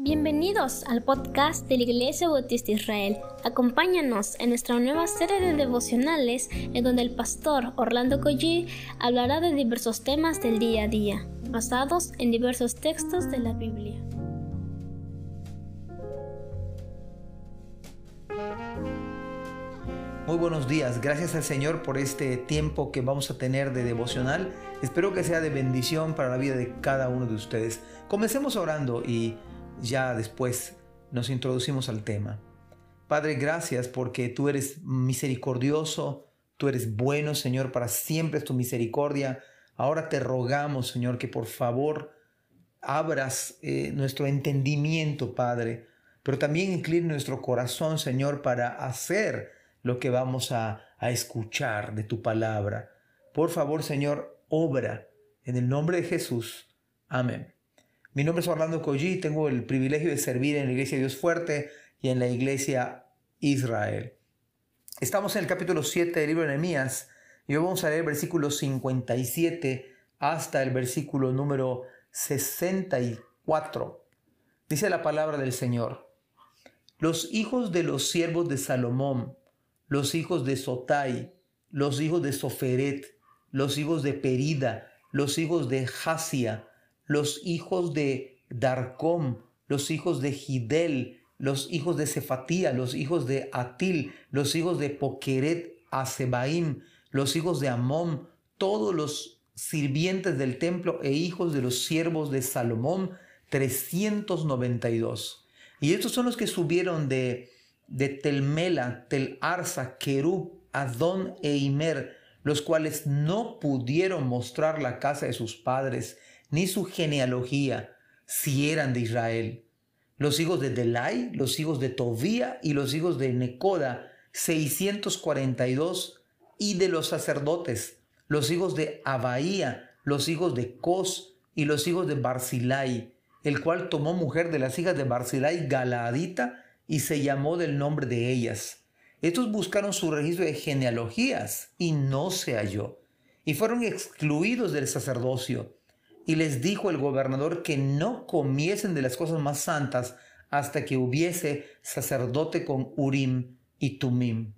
Bienvenidos al podcast de la Iglesia Bautista Israel. Acompáñanos en nuestra nueva serie de devocionales en donde el pastor Orlando Collie hablará de diversos temas del día a día, basados en diversos textos de la Biblia. Muy buenos días, gracias al Señor por este tiempo que vamos a tener de devocional. Espero que sea de bendición para la vida de cada uno de ustedes. Comencemos orando y ya después nos introducimos al tema. Padre, gracias porque tú eres misericordioso, tú eres bueno, Señor, para siempre es tu misericordia. Ahora te rogamos, Señor, que por favor abras eh, nuestro entendimiento, Padre, pero también incline nuestro corazón, Señor, para hacer lo que vamos a, a escuchar de tu palabra. Por favor, Señor, obra en el nombre de Jesús. Amén. Mi nombre es Orlando Collí, tengo el privilegio de servir en la Iglesia Dios Fuerte y en la Iglesia Israel. Estamos en el capítulo 7 del libro de Nehemías y hoy vamos a leer el versículo 57 hasta el versículo número 64. Dice la palabra del Señor. Los hijos de los siervos de Salomón, los hijos de Sotai, los hijos de Soferet, los hijos de Perida, los hijos de Jasia, los hijos de Darcom, los hijos de Gidel, los hijos de Cefatía, los hijos de Atil, los hijos de Pokeret Asebaim, los hijos de Amón, todos los sirvientes del templo e hijos de los siervos de Salomón, 392. Y estos son los que subieron de, de Telmela, Tel Arsa, Kerub, Adón e Imer, los cuales no pudieron mostrar la casa de sus padres, ni su genealogía, si eran de Israel. Los hijos de Delai, los hijos de Tobía y los hijos de Necoda, 642, y de los sacerdotes, los hijos de Abaía, los hijos de Cos y los hijos de Barzilai, el cual tomó mujer de las hijas de Barzilai Galaadita y se llamó del nombre de ellas. Estos buscaron su registro de genealogías y no se halló, y fueron excluidos del sacerdocio y les dijo el gobernador que no comiesen de las cosas más santas hasta que hubiese sacerdote con Urim y Tumim.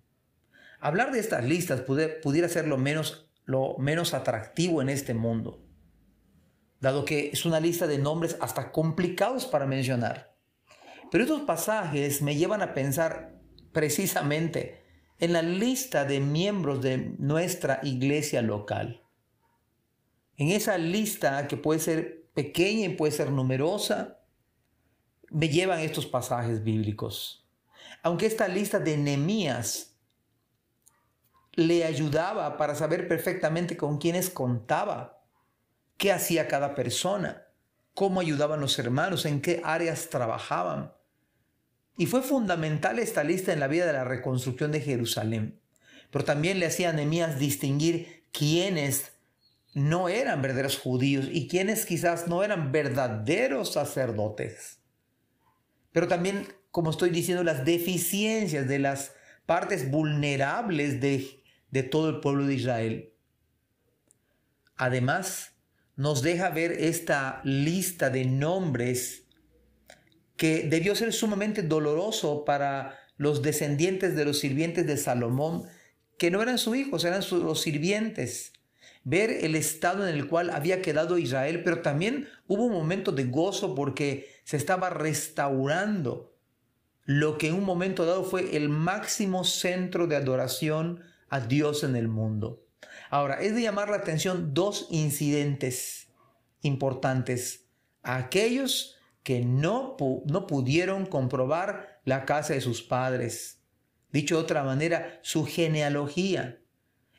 Hablar de estas listas pudiera ser lo menos, lo menos atractivo en este mundo, dado que es una lista de nombres hasta complicados para mencionar. Pero estos pasajes me llevan a pensar precisamente en la lista de miembros de nuestra iglesia local. En esa lista que puede ser pequeña y puede ser numerosa, me llevan estos pasajes bíblicos. Aunque esta lista de Nehemías le ayudaba para saber perfectamente con quiénes contaba, qué hacía cada persona, cómo ayudaban los hermanos, en qué áreas trabajaban. Y fue fundamental esta lista en la vida de la reconstrucción de Jerusalén. Pero también le hacía a Nehemías distinguir quiénes no eran verdaderos judíos y quienes quizás no eran verdaderos sacerdotes. Pero también, como estoy diciendo, las deficiencias de las partes vulnerables de, de todo el pueblo de Israel. Además, nos deja ver esta lista de nombres que debió ser sumamente doloroso para los descendientes de los sirvientes de Salomón, que no eran sus hijos, eran sus, los sirvientes ver el estado en el cual había quedado Israel, pero también hubo un momento de gozo porque se estaba restaurando lo que en un momento dado fue el máximo centro de adoración a Dios en el mundo. Ahora, es de llamar la atención dos incidentes importantes. aquellos que no, no pudieron comprobar la casa de sus padres. Dicho de otra manera, su genealogía.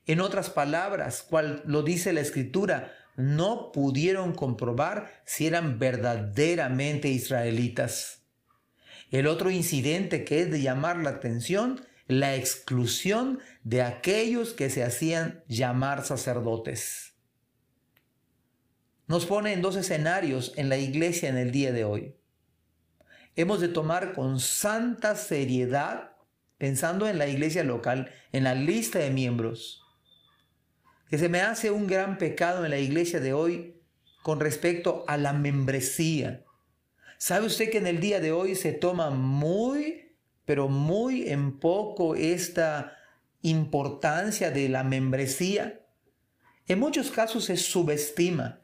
En otras palabras, cual lo dice la escritura, no pudieron comprobar si eran verdaderamente israelitas. El otro incidente que es de llamar la atención, la exclusión de aquellos que se hacían llamar sacerdotes. Nos pone en dos escenarios en la iglesia en el día de hoy. Hemos de tomar con santa seriedad, pensando en la iglesia local, en la lista de miembros, que se me hace un gran pecado en la iglesia de hoy con respecto a la membresía. ¿Sabe usted que en el día de hoy se toma muy, pero muy en poco esta importancia de la membresía? En muchos casos se subestima,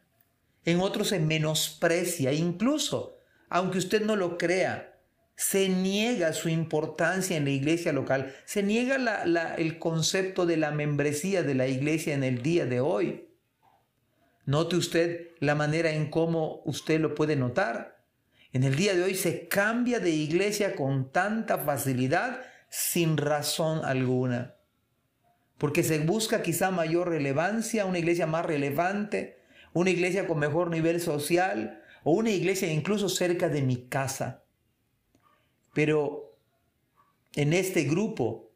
en otros se menosprecia, incluso, aunque usted no lo crea, se niega su importancia en la iglesia local, se niega el concepto de la membresía de la iglesia en el día de hoy. Note usted la manera en cómo usted lo puede notar. En el día de hoy se cambia de iglesia con tanta facilidad sin razón alguna. Porque se busca quizá mayor relevancia, una iglesia más relevante, una iglesia con mejor nivel social o una iglesia incluso cerca de mi casa. Pero en este grupo,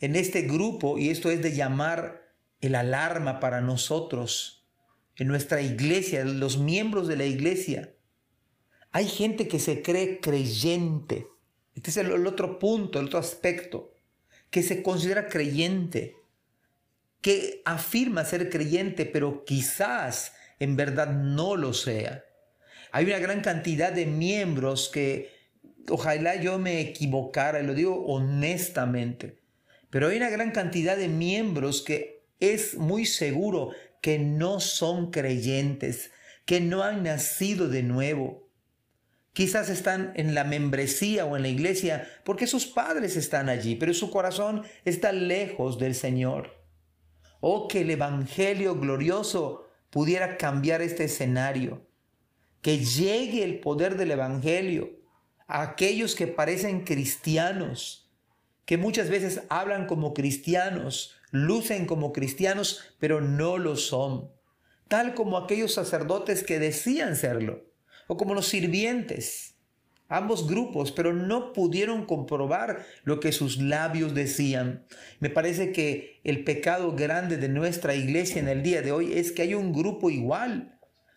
en este grupo, y esto es de llamar el alarma para nosotros, en nuestra iglesia, los miembros de la iglesia, hay gente que se cree creyente. Este es el, otro punto, el otro aspecto, que se considera creyente, que afirma ser creyente, pero quizás en verdad no lo sea. Hay una gran cantidad de miembros que, ojalá yo me equivocara, y lo digo honestamente, pero hay una gran cantidad de miembros que es muy seguro que no son creyentes, que no han nacido de nuevo Quizás están en la membresía o en la iglesia porque sus padres están allí, pero su corazón está lejos del Señor. Oh, que el Evangelio glorioso pudiera cambiar este escenario. Que llegue el poder del Evangelio aquellos que parecen cristianos, que muchas veces hablan como cristianos, lucen como cristianos, pero no lo son. Tal como aquellos sacerdotes que decían serlo o como los sirvientes, ambos grupos, pero no pudieron comprobar lo que sus labios decían. Me parece que el pecado grande de nuestra iglesia en el día de hoy es que hay un grupo igual,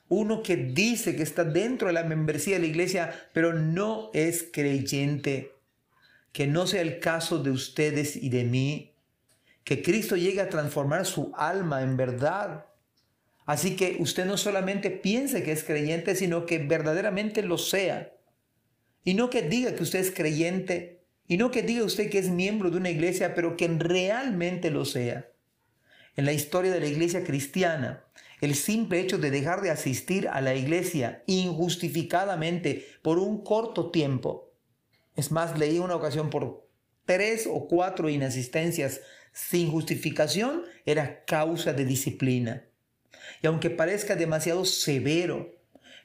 uno que dice que está dentro de la membresía de la iglesia, pero no es creyente. Que no sea el caso de ustedes y de mí. Que Cristo llegue a transformar su alma en verdad Así que usted no solamente piense que es creyente, sino que verdaderamente lo sea. Y no que diga que usted es creyente, y no que diga usted que es miembro de una iglesia, pero que realmente lo sea. En la historia de la iglesia cristiana, el simple hecho de dejar de asistir a la iglesia injustificadamente por un corto tiempo, es más, leí una ocasión por tres o cuatro inasistencias sin justificación, era causa de disciplina. Y aunque parezca demasiado severo,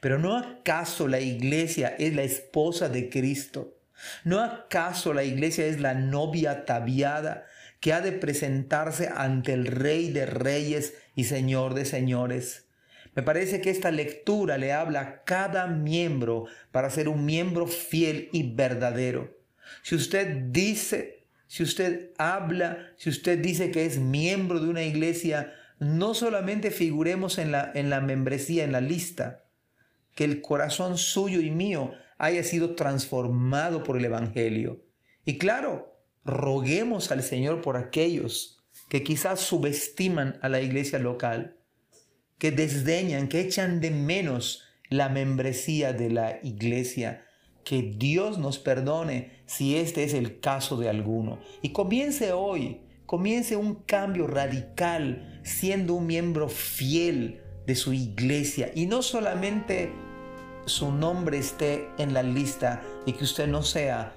pero ¿no acaso la iglesia es la esposa de Cristo? ¿No acaso la iglesia es la novia ataviada que ha de presentarse ante el Rey de Reyes y Señor de Señores? Me parece que esta lectura le habla a cada miembro para ser un miembro fiel y verdadero. Si usted dice, si usted habla, si usted dice que es miembro de una iglesia, no solamente figuremos en la, en la membresía, en la lista, que el corazón suyo y mío haya sido transformado por el Evangelio. Y claro, roguemos al Señor por aquellos que quizás subestiman a la iglesia local, que desdeñan, que echan de menos la membresía de la iglesia. Que Dios nos perdone si este es el caso de alguno. Y comience hoy comience un cambio radical siendo un miembro fiel de su iglesia y no solamente su nombre esté en la lista y que usted no sea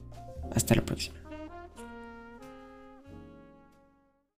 Hasta la próxima.